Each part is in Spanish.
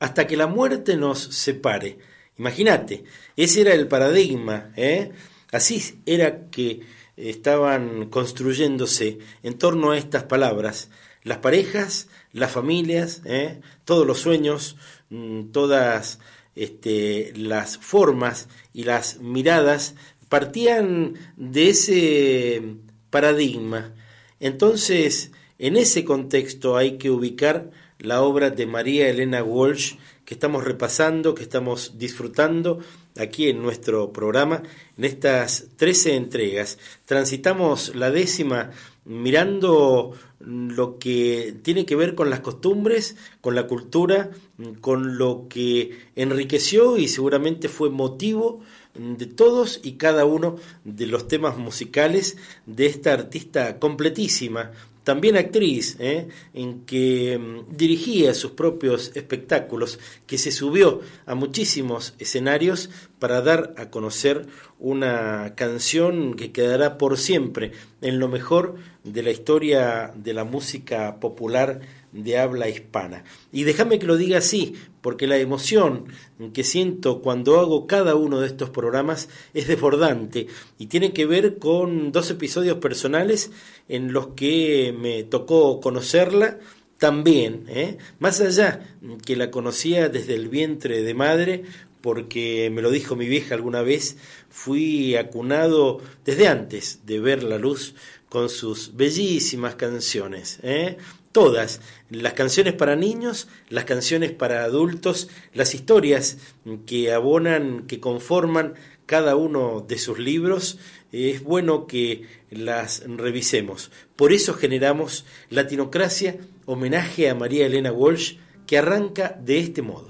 hasta que la muerte nos separe. Imagínate, ese era el paradigma, ¿eh? así era que estaban construyéndose en torno a estas palabras las parejas, las familias, ¿eh? todos los sueños, mm, todas este, las formas y las miradas partían de ese paradigma. Entonces, en ese contexto hay que ubicar la obra de María Elena Walsh que estamos repasando, que estamos disfrutando aquí en nuestro programa, en estas 13 entregas. Transitamos la décima mirando lo que tiene que ver con las costumbres, con la cultura, con lo que enriqueció y seguramente fue motivo de todos y cada uno de los temas musicales de esta artista completísima, también actriz, ¿eh? en que mm, dirigía sus propios espectáculos, que se subió a muchísimos escenarios para dar a conocer una canción que quedará por siempre en lo mejor de la historia de la música popular de habla hispana. Y déjame que lo diga así, porque la emoción que siento cuando hago cada uno de estos programas es desbordante y tiene que ver con dos episodios personales en los que me tocó conocerla también, ¿eh? más allá que la conocía desde el vientre de madre, porque me lo dijo mi vieja alguna vez, fui acunado desde antes de ver la luz con sus bellísimas canciones. ¿eh? Todas, las canciones para niños, las canciones para adultos, las historias que abonan, que conforman cada uno de sus libros, es bueno que las revisemos. Por eso generamos Latinocracia, homenaje a María Elena Walsh, que arranca de este modo.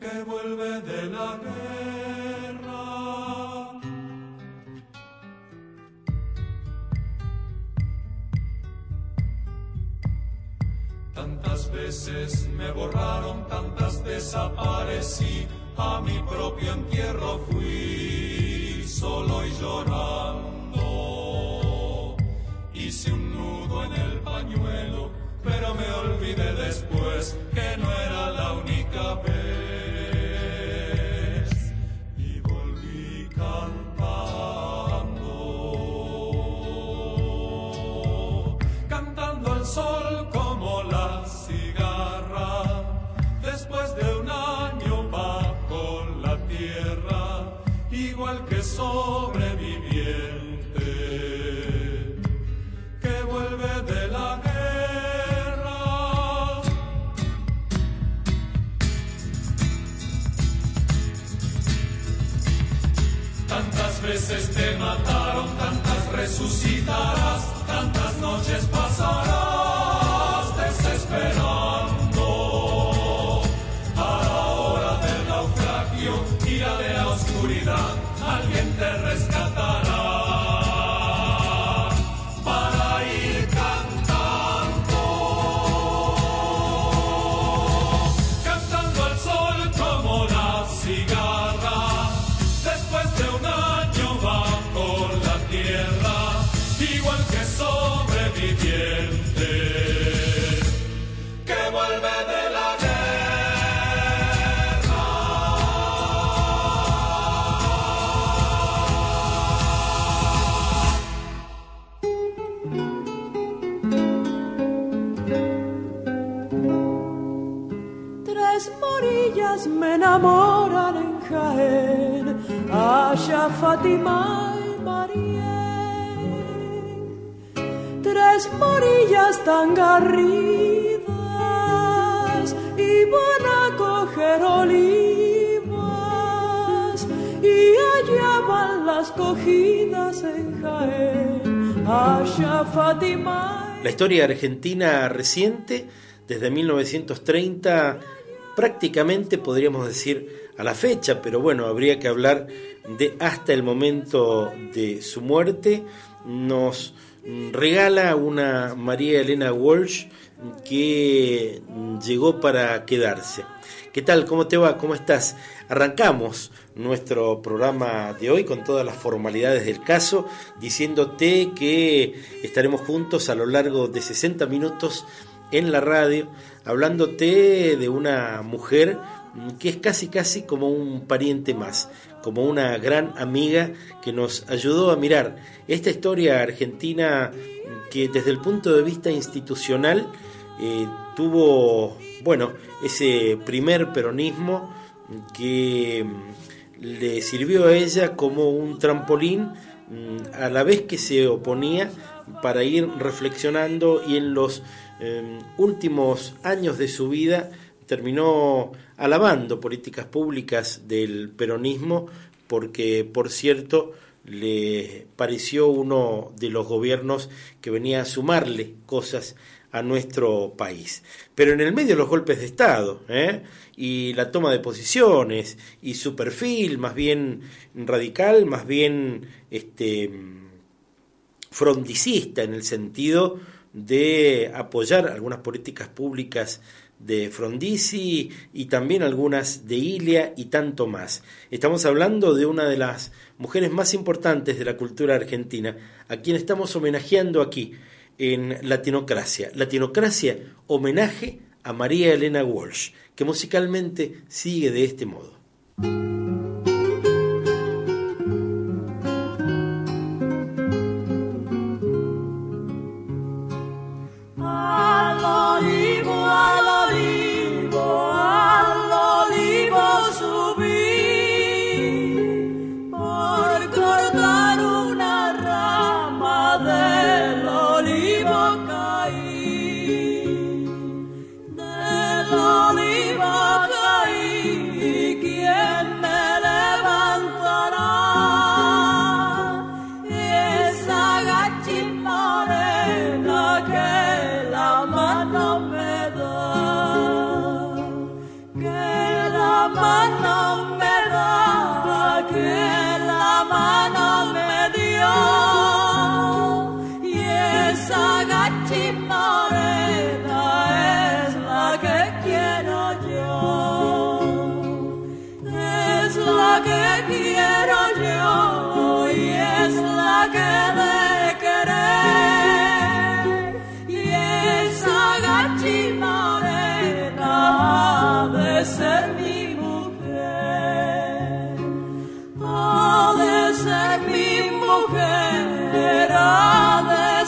que vuelve de la guerra. Tantas veces me borraron, tantas desaparecí, a mi propio entierro fui solo y llorando. Hice un nudo en el pañuelo, pero me olvidé después que no era La historia argentina reciente, desde 1930, prácticamente podríamos decir a la fecha, pero bueno, habría que hablar de hasta el momento de su muerte, nos regala una María Elena Walsh que llegó para quedarse. ¿Qué tal? ¿Cómo te va? ¿Cómo estás? Arrancamos nuestro programa de hoy con todas las formalidades del caso, diciéndote que estaremos juntos a lo largo de 60 minutos en la radio, hablándote de una mujer que es casi casi como un pariente más, como una gran amiga que nos ayudó a mirar esta historia argentina que desde el punto de vista institucional eh, tuvo, bueno, ese primer peronismo que le sirvió a ella como un trampolín mm, a la vez que se oponía para ir reflexionando y en los em, últimos años de su vida terminó alabando políticas públicas del peronismo porque, por cierto, le pareció uno de los gobiernos que venía a sumarle cosas a nuestro país. Pero en el medio de los golpes de Estado ¿eh? y la toma de posiciones y su perfil más bien radical, más bien este, frondicista en el sentido de apoyar algunas políticas públicas de Frondizi y también algunas de Ilia y tanto más. Estamos hablando de una de las mujeres más importantes de la cultura argentina, a quien estamos homenajeando aquí en Latinocracia. Latinocracia, homenaje a María Elena Walsh, que musicalmente sigue de este modo.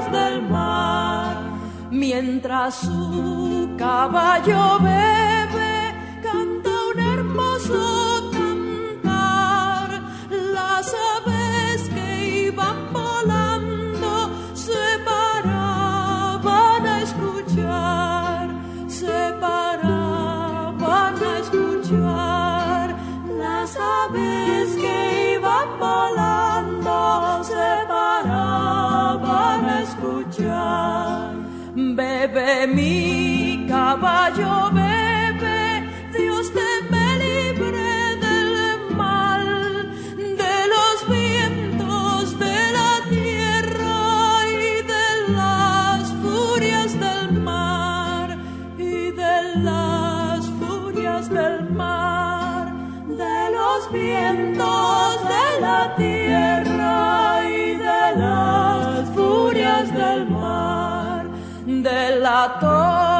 conde del mar, mientras su caballo bebe, canta un hermoso cantar. Las aves que iban volando se paraban a escuchar, se paraban a escuchar. Las aves Bebe mi caballo, bebe, de la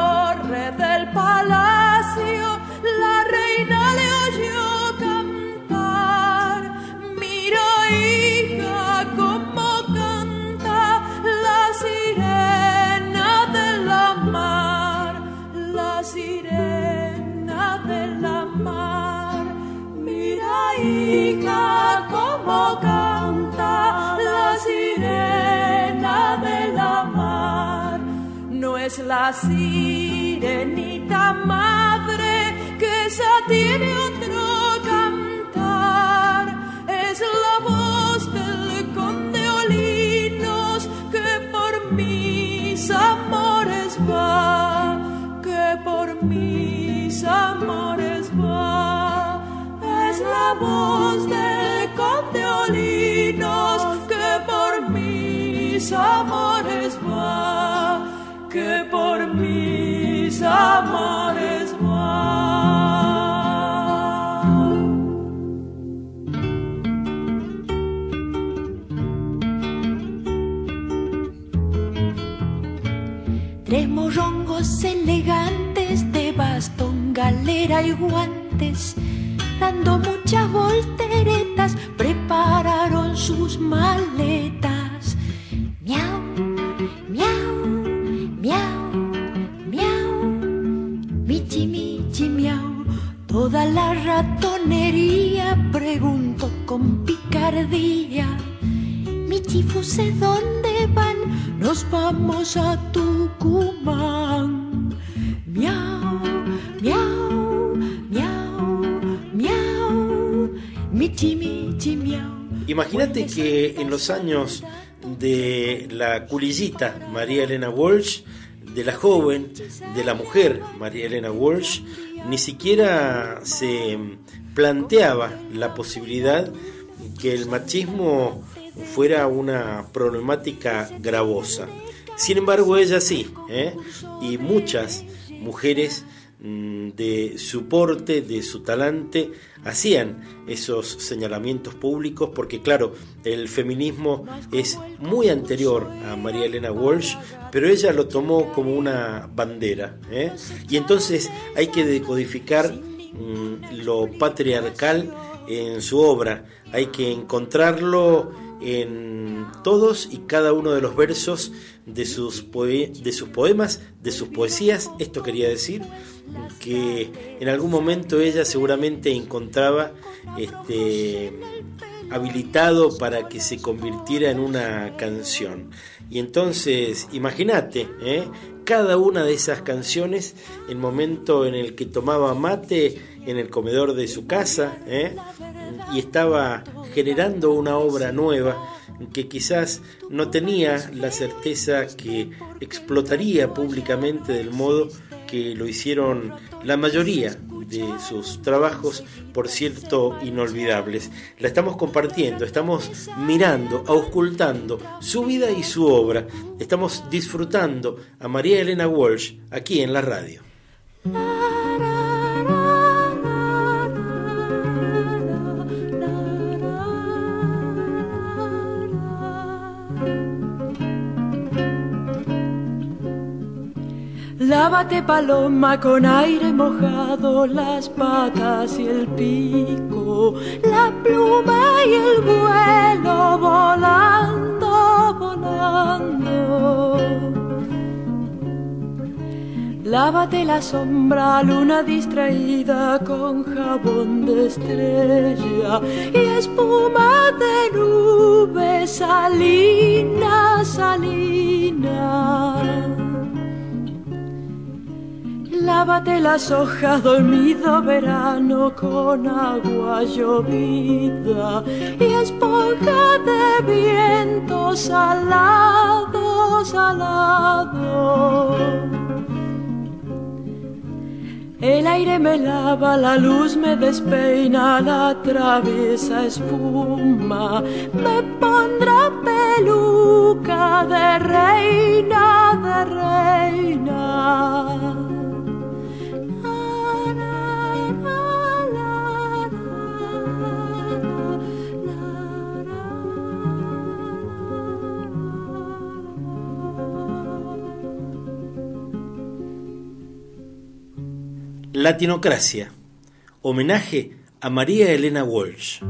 es la sirenita madre que esa tiene otro cantar, es la voz del conde Olinos que por mis amores va, que por mis amores va, es la voz del conde Olinos que por mis amores va, que por mis amores. Tres morrongos elegantes de bastón, galera y guantes, dando muchas volteretas, prepararon sus maletas. Toda la ratonería preguntó con picardía. Michi Fuse, ¿dónde van? Nos vamos a Tucumán. Miau, miau, miau, miau. Michi, michi, miau. Imagínate que en los años de la culillita María Elena Walsh, de la joven, de la mujer María Elena Walsh, ni siquiera se planteaba la posibilidad que el machismo fuera una problemática gravosa. Sin embargo, ella sí, ¿eh? y muchas mujeres de su porte, de su talante, hacían esos señalamientos públicos porque claro, el feminismo es muy anterior a María Elena Walsh, pero ella lo tomó como una bandera. ¿eh? Y entonces hay que decodificar mm, lo patriarcal en su obra, hay que encontrarlo en todos y cada uno de los versos de sus, de sus poemas, de sus poesías, esto quería decir, que en algún momento ella seguramente encontraba este, habilitado para que se convirtiera en una canción. Y entonces, imagínate, ¿eh? cada una de esas canciones, el momento en el que tomaba mate en el comedor de su casa, ¿eh? y estaba generando una obra nueva que quizás no tenía la certeza que explotaría públicamente del modo que lo hicieron la mayoría de sus trabajos, por cierto, inolvidables. La estamos compartiendo, estamos mirando, auscultando su vida y su obra. Estamos disfrutando a María Elena Walsh aquí en la radio. Lávate paloma con aire mojado, las patas y el pico, la pluma y el vuelo volando, volando. Lávate la sombra, luna distraída con jabón de estrella y espuma de nube salina, salina. Lávate las hojas, dormido verano con agua llovida y esponja de viento salado, salado. El aire me lava, la luz me despeina, la traviesa espuma me pondrá peluca de reina, de reina. Latinocracia. Homenaje a María Elena Walsh.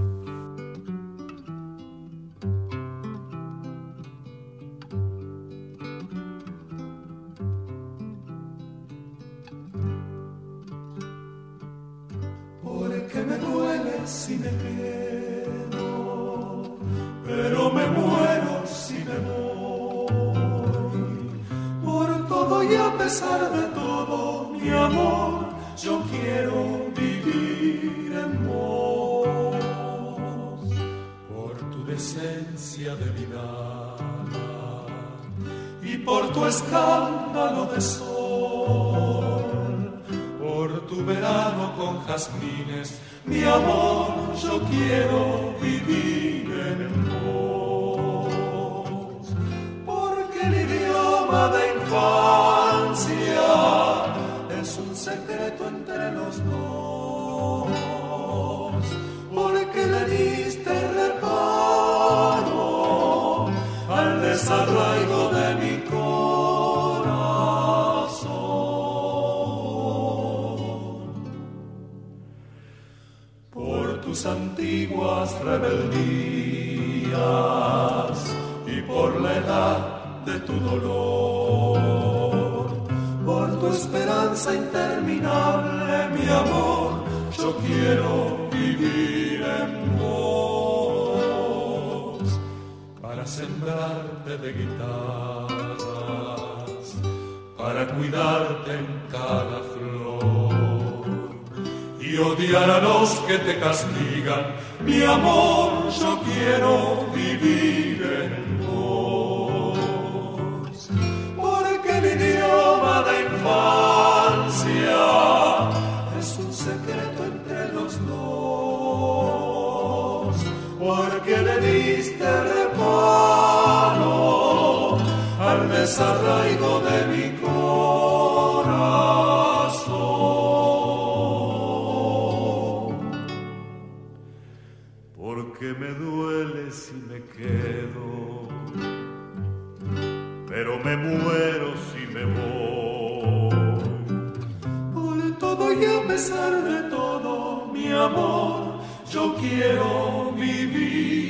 de tu dolor. Por tu esperanza interminable, mi amor, yo quiero vivir en vos para sembrarte de guitarras, para cuidarte en cada flor y odiar a los que te castigan. Mi amor, yo quiero vivir en vos. infancia es un secreto entre los dos, porque le diste reparo al desarraigo de mi corazón. Porque me duele si me quedo, pero me muero si me voy pesar de todo, mi amor, yo quiero vivir.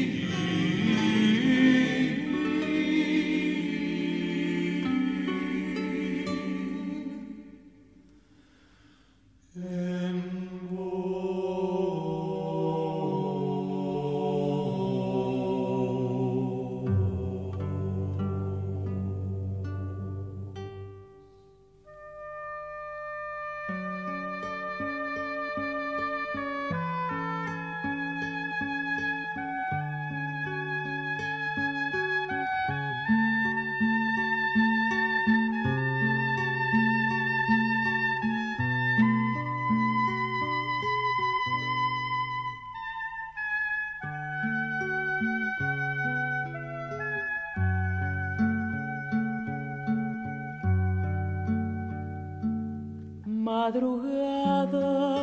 madrugada,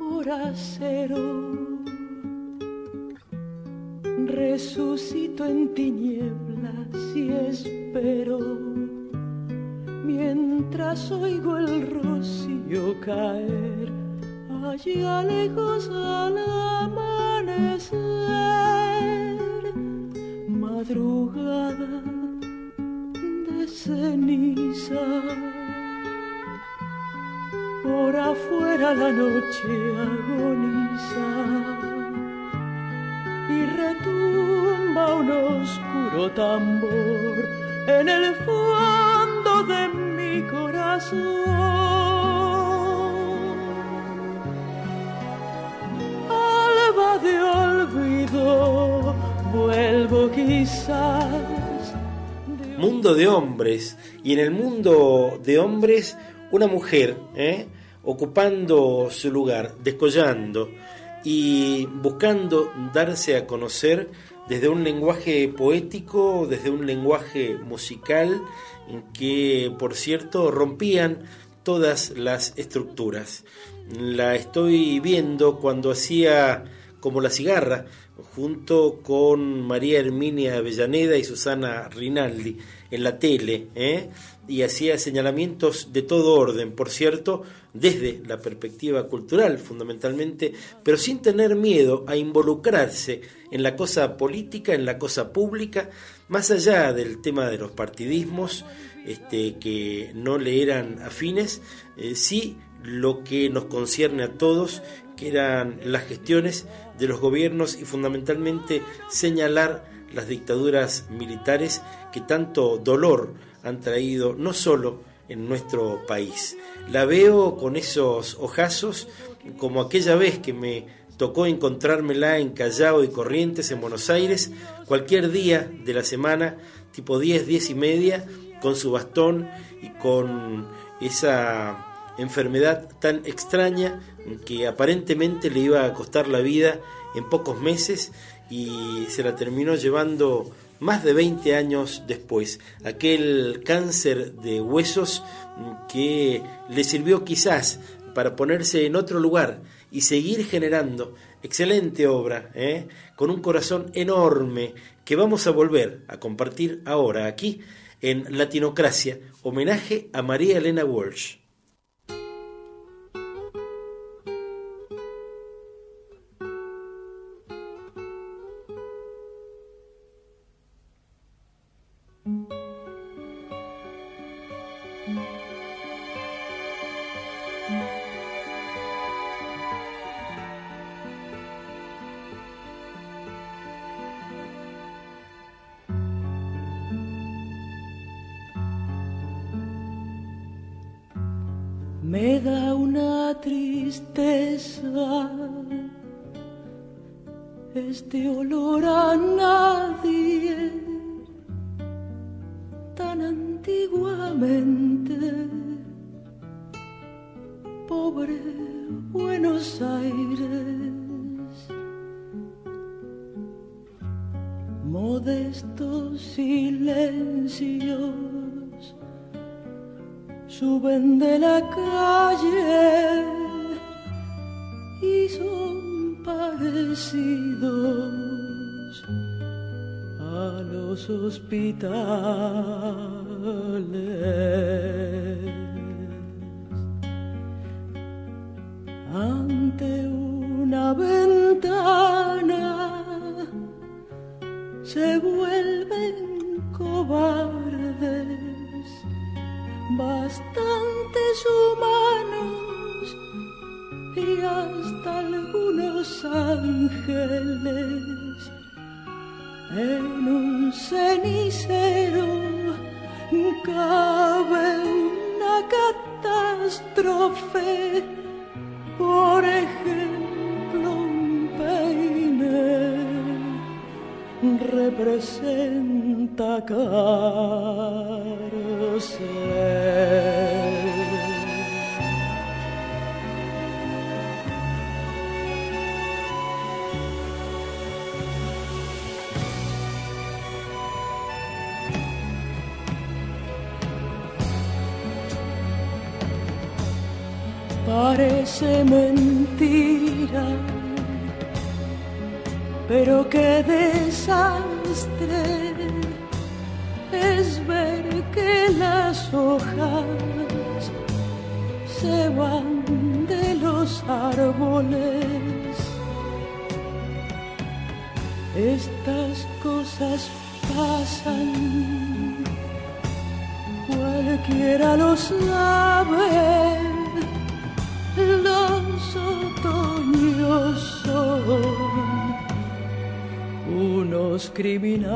hora cero, resucito en tinieblas y espero noche agoniza y retumba un oscuro tambor en el fondo de mi corazón. Alba de olvido, vuelvo quizás. De mundo de hombres, y en el mundo de hombres, una mujer, ¿eh? ocupando su lugar, descollando y buscando darse a conocer desde un lenguaje poético, desde un lenguaje musical, en que, por cierto, rompían todas las estructuras. La estoy viendo cuando hacía como la cigarra, junto con María Herminia Avellaneda y Susana Rinaldi en la tele, ¿eh? y hacía señalamientos de todo orden, por cierto, desde la perspectiva cultural fundamentalmente, pero sin tener miedo a involucrarse en la cosa política, en la cosa pública, más allá del tema de los partidismos este, que no le eran afines, eh, sí lo que nos concierne a todos, que eran las gestiones de los gobiernos y fundamentalmente señalar las dictaduras militares que tanto dolor han traído no solo en nuestro país. La veo con esos ojazos como aquella vez que me tocó encontrármela en Callao y Corrientes, en Buenos Aires, cualquier día de la semana, tipo 10, 10 y media, con su bastón y con esa enfermedad tan extraña que aparentemente le iba a costar la vida en pocos meses y se la terminó llevando más de 20 años después, aquel cáncer de huesos que le sirvió quizás para ponerse en otro lugar y seguir generando excelente obra, ¿eh? con un corazón enorme que vamos a volver a compartir ahora aquí en Latinocracia, homenaje a María Elena Walsh. Buenos Aires modestos silencios suben de la calle y son parecidos a los hospitales. Ante una ventana se vuelven cobardes. Bastantes humanos y hasta algunos ángeles. En un cenicero cabe una catástrofe. Por representa Parece mentira, pero qué es ver que las hojas se van de los árboles. Estas cosas pasan, cualquiera lo sabe. Los otoños son unos criminales.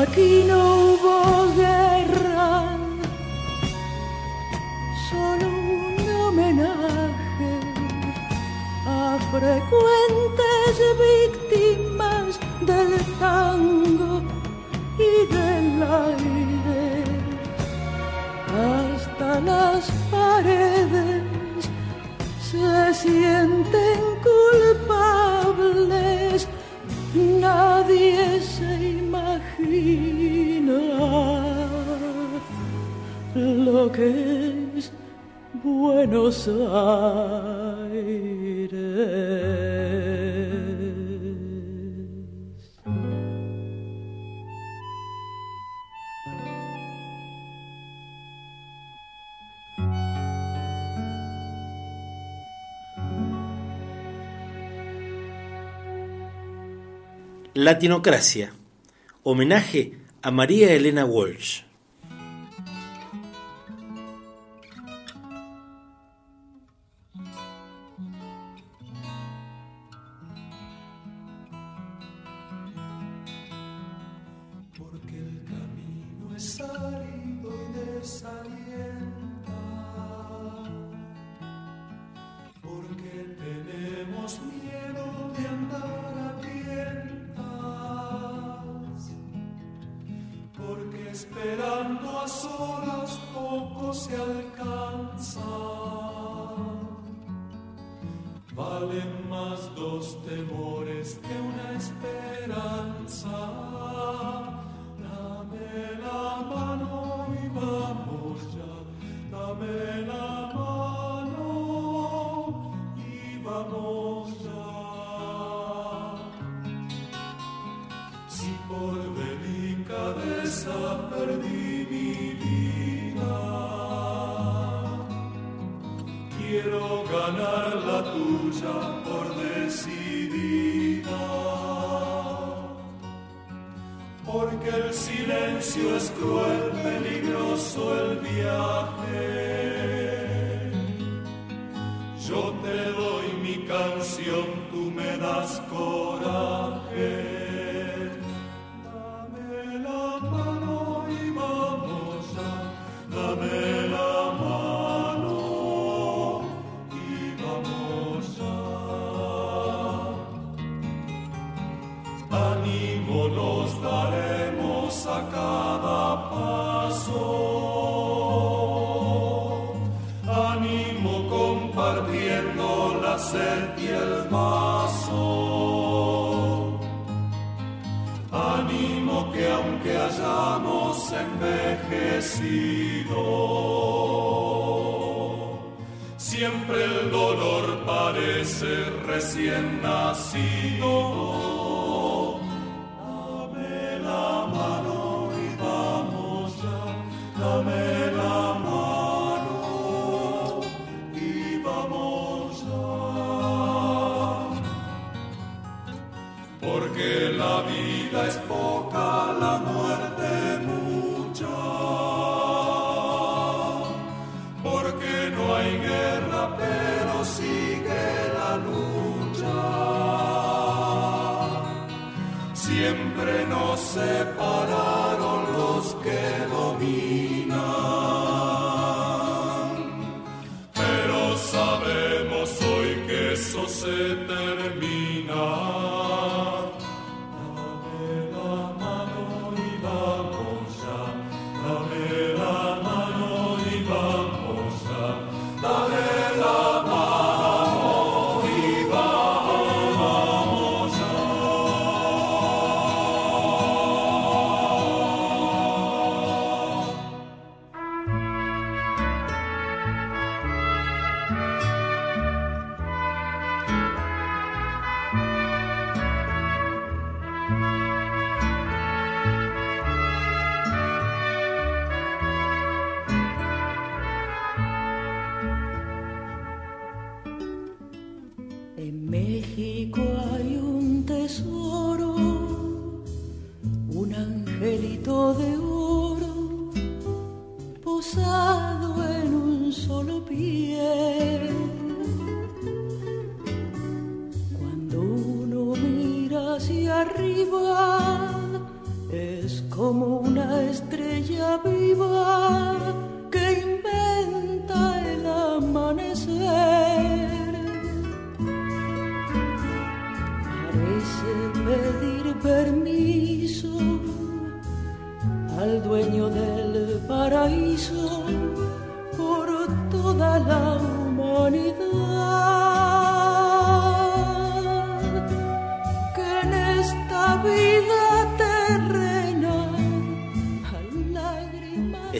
Aquí no hubo guerra, solo un homenaje a frecuentes víctimas del tango y del aire. Hasta las paredes se sienten culpables, nadie se imagina lo que es Buenos Aires. Latinocracia, homenaje a María Elena Walsh. perdí mi vida. Quiero ganar la tuya por decidida. Porque el silencio es cruel.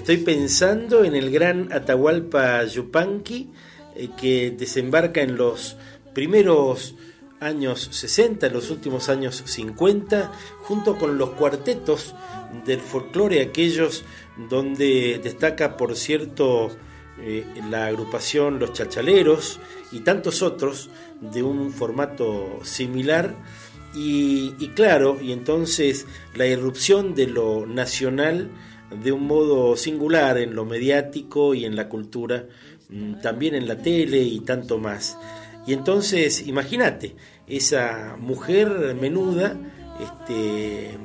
Estoy pensando en el gran Atahualpa Yupanqui eh, que desembarca en los primeros años 60, en los últimos años 50, junto con los cuartetos del folclore, aquellos donde destaca, por cierto, eh, la agrupación Los Chachaleros y tantos otros de un formato similar. Y, y claro, y entonces la irrupción de lo nacional de un modo singular en lo mediático y en la cultura, mm, también en la tele y tanto más. Y entonces, imagínate, esa mujer menuda, este,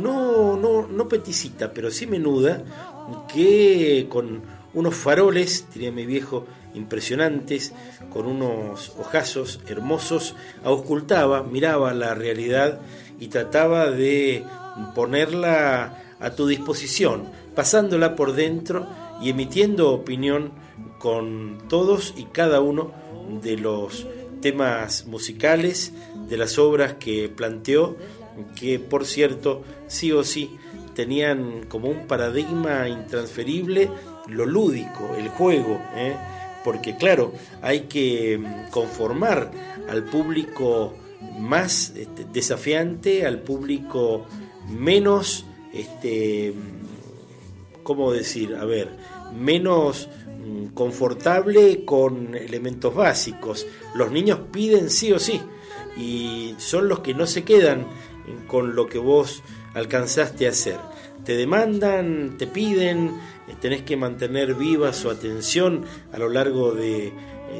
no, no, no peticita, pero sí menuda, que con unos faroles, diría mi viejo, impresionantes, con unos ojazos hermosos, auscultaba, miraba la realidad y trataba de ponerla a tu disposición, pasándola por dentro y emitiendo opinión con todos y cada uno de los temas musicales, de las obras que planteó, que por cierto, sí o sí, tenían como un paradigma intransferible lo lúdico, el juego, ¿eh? porque claro, hay que mm, conformar al público más este, desafiante, al público menos este, ¿cómo decir? A ver, menos mm, confortable con elementos básicos. Los niños piden sí o sí y son los que no se quedan con lo que vos alcanzaste a hacer. Te demandan, te piden, eh, tenés que mantener viva su atención a lo largo de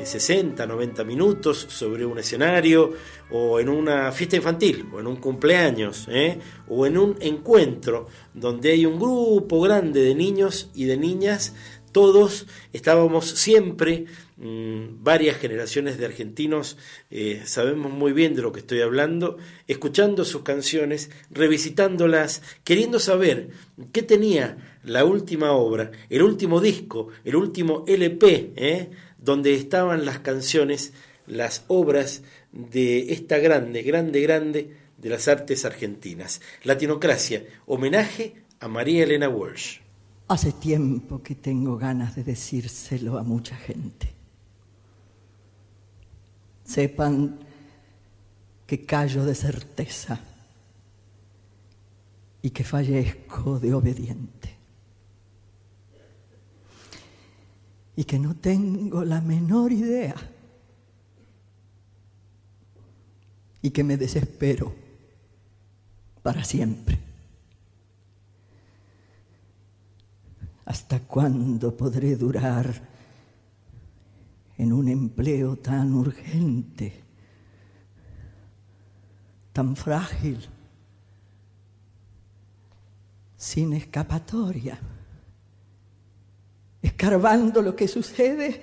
60, eh, 90 minutos sobre un escenario o en una fiesta infantil o en un cumpleaños ¿eh? o en un encuentro donde hay un grupo grande de niños y de niñas, todos estábamos siempre, mm, varias generaciones de argentinos, eh, sabemos muy bien de lo que estoy hablando, escuchando sus canciones, revisitándolas, queriendo saber qué tenía la última obra, el último disco, el último LP, ¿eh? Donde estaban las canciones, las obras de esta grande, grande, grande de las artes argentinas. Latinocracia, homenaje a María Elena Walsh. Hace tiempo que tengo ganas de decírselo a mucha gente. Sepan que callo de certeza y que fallezco de obediente. Y que no tengo la menor idea y que me desespero para siempre. ¿Hasta cuándo podré durar en un empleo tan urgente, tan frágil, sin escapatoria? Escarbando lo que sucede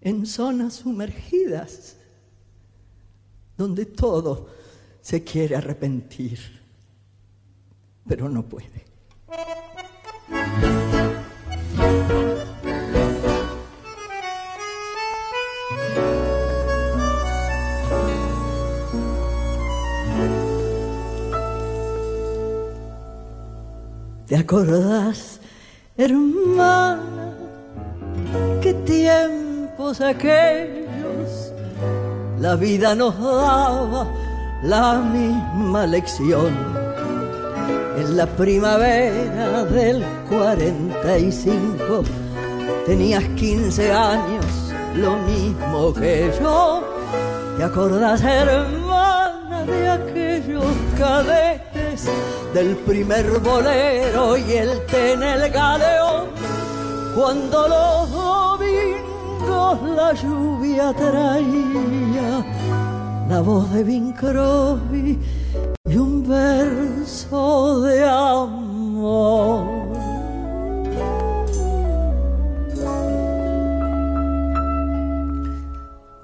en zonas sumergidas, donde todo se quiere arrepentir, pero no puede. ¿Te Hermana, qué tiempos aquellos, la vida nos daba la misma lección. En la primavera del 45 tenías 15 años, lo mismo que yo. ¿Te acordás, hermana, de aquellos cadetes? Del primer bolero y el té en el galeón, cuando los domingos la lluvia traía la voz de Bing Crosby y un verso de amor.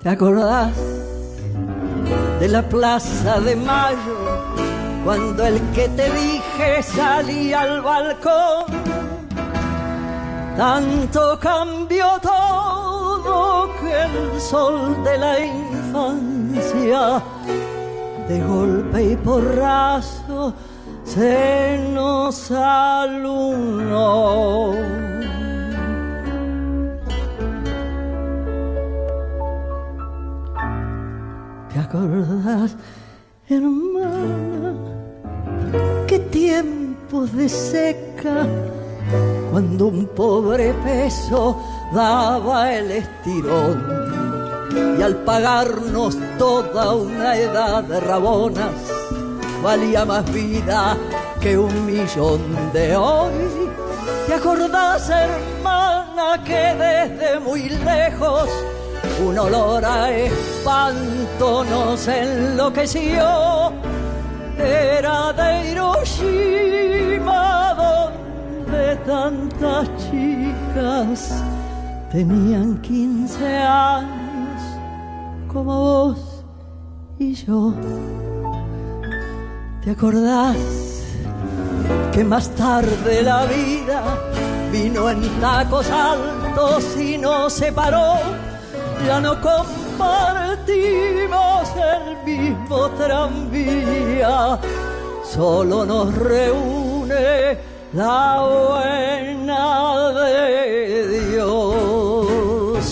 ¿Te acordás de la Plaza de Mayo? Cuando el que te dije salía al balcón. Tanto cambió todo que el sol de la infancia, de golpe y porrazo, se nos alunó. ¿Te acordás, hermana? Tiempos de seca, cuando un pobre peso daba el estirón. y al pagarnos toda una edad de rabonas, valía más vida que un millón de hoy. ¿Te acordás, hermana, que desde muy lejos un olor a espanto nos enloqueció? Era de Hiroshima donde tantas chicas tenían 15 años como vos y yo. ¿Te acordás que más tarde la vida vino en tacos altos y nos separó? Ya no compartimos el mismo tranvía, solo nos reúne la buena de Dios.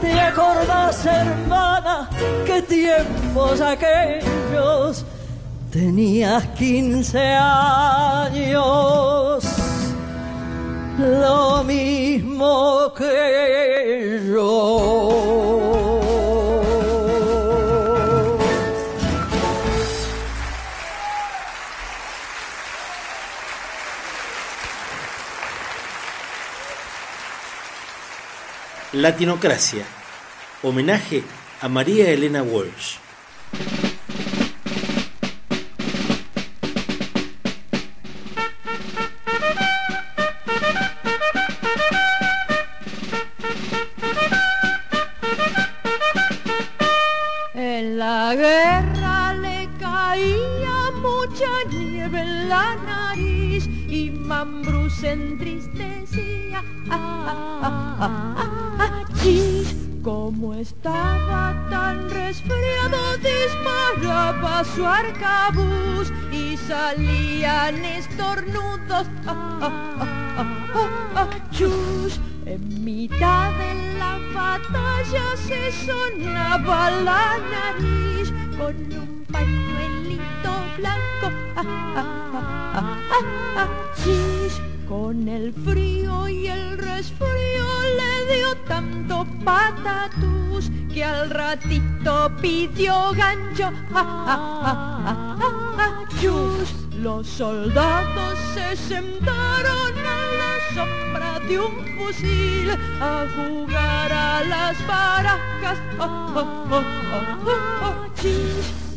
¿Te acordás, hermana, qué tiempos aquellos? Tenías 15 años, lo mismo que yo. Latinocracia. Homenaje a María Elena Walsh. Su arcabuz y salían estornudos. Ah, ah, chus. En mitad de la batalla se sonaba la nariz con un pañuelito blanco. Chis. Con el frío y el resfrío le dio tanto patatús que al ratito pidió gancho. Ah, ah, ah, ah, ah, ah. Los soldados se sentaron a la sombra de un fusil a jugar a las barajas. Ah, ah, ah, ah, ah, ah.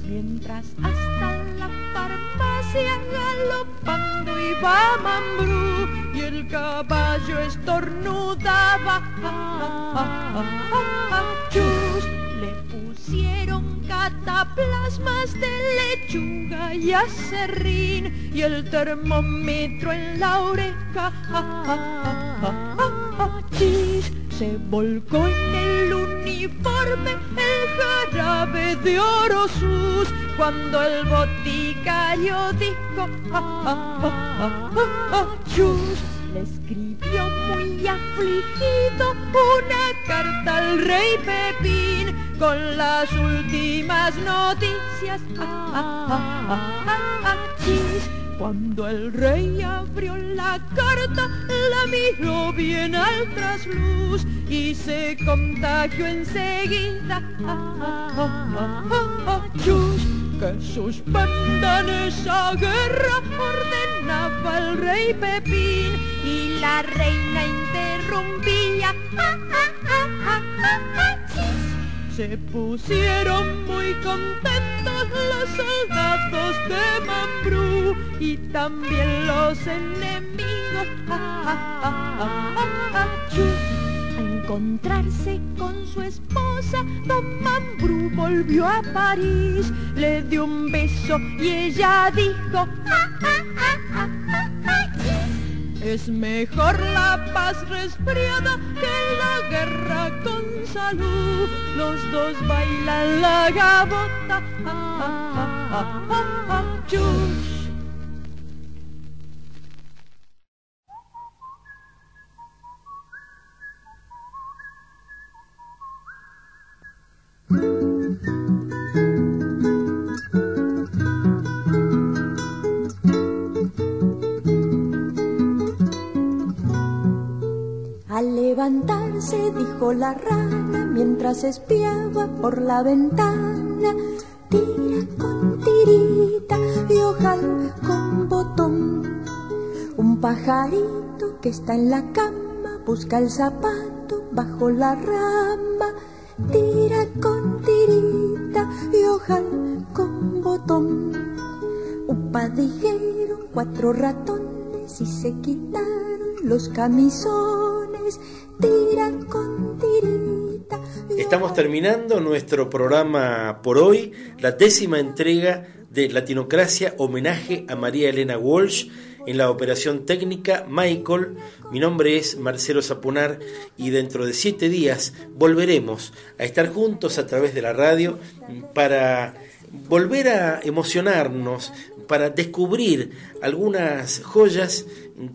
Mientras hasta la farmacia galopando iba Mambrú el caballo estornudaba. Ah, ah, ah, ah, ah, ah, chus. Le pusieron cataplasmas de lechuga y acerrín y el termómetro en la oreja. Ah, ah, ah, ah, ah, ah, chis. Se volcó en el uniforme el jarabe de oro sus cuando el boticario dijo ah, ah, ah, ah, ah, ah, chus. Escribió muy afligido una carta al rey Pepín con las últimas noticias. Ah, ah, ah. Cuando el rey abrió la carta, la miró bien al trasluz y se contagió enseguida. Que suspendan esa guerra ordenaba el rey Pepín y la reina interrumpía. Ah, ah, ah. Se pusieron muy contentos los soldados de Mambrú y también los enemigos. A encontrarse con su esposa, Don Mambrú volvió a París, le dio un beso y ella dijo, Es mejor la paz resfriada que la guerra con salud. Los dos bailan la gabota. Ah, ah, ah, ah, Al levantar se dijo la rana mientras espiaba por la ventana. Tira con tirita y ojal con botón. Un pajarito que está en la cama busca el zapato bajo la rama. Tira con tirita y ojal con botón. Upa dijeron cuatro ratones y se quitaron los camisones. Tira con tirita. Estamos terminando nuestro programa por hoy, la décima entrega de Latinocracia, homenaje a María Elena Walsh. En la operación técnica, Michael. Mi nombre es Marcelo Zapunar y dentro de siete días volveremos a estar juntos a través de la radio para volver a emocionarnos, para descubrir algunas joyas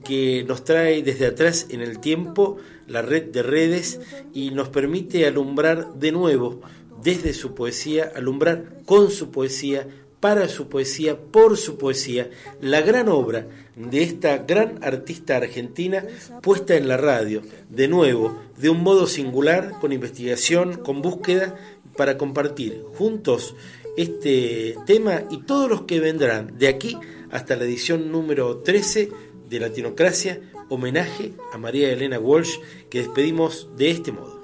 que nos trae desde atrás en el tiempo la red de redes y nos permite alumbrar de nuevo desde su poesía, alumbrar con su poesía, para su poesía, por su poesía, la gran obra de esta gran artista argentina puesta en la radio, de nuevo, de un modo singular, con investigación, con búsqueda, para compartir juntos este tema y todos los que vendrán de aquí hasta la edición número 13 de Latinocracia, homenaje a María Elena Walsh, que despedimos de este modo.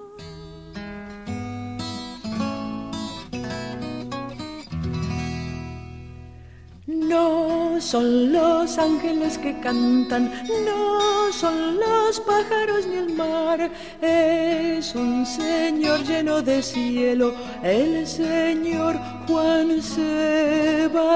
No son los ángeles que cantan, no son los pájaros ni el mar, es un Señor lleno de cielo, el Señor Juan Sebastián.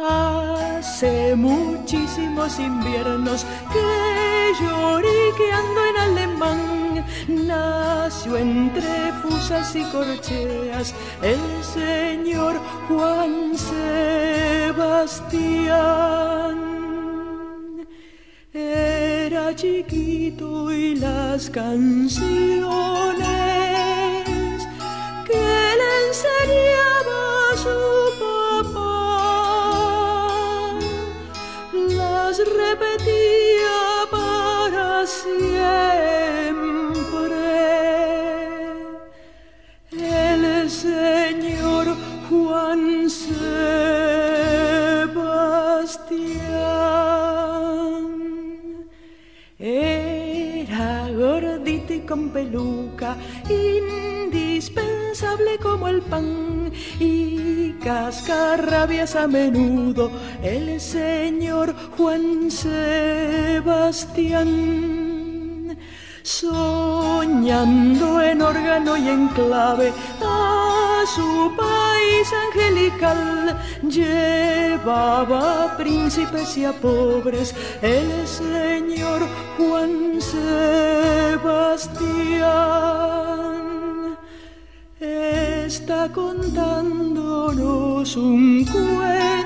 Hace muchísimos inviernos que lloriqueando en alemán nació entre fusas y corcheas el señor Juan Sebastián. Era chiquito y las canciones que le enseñaba su repetía para siempre. El señor Juan Sebastián era gordito y con peluca, indispensable como el pan y cascarrabias a menudo el señor Juan Sebastián. Soñando en órgano y en clave a su país angelical, llevaba a príncipes y a pobres el señor Juan Sebastián contándonos un cuento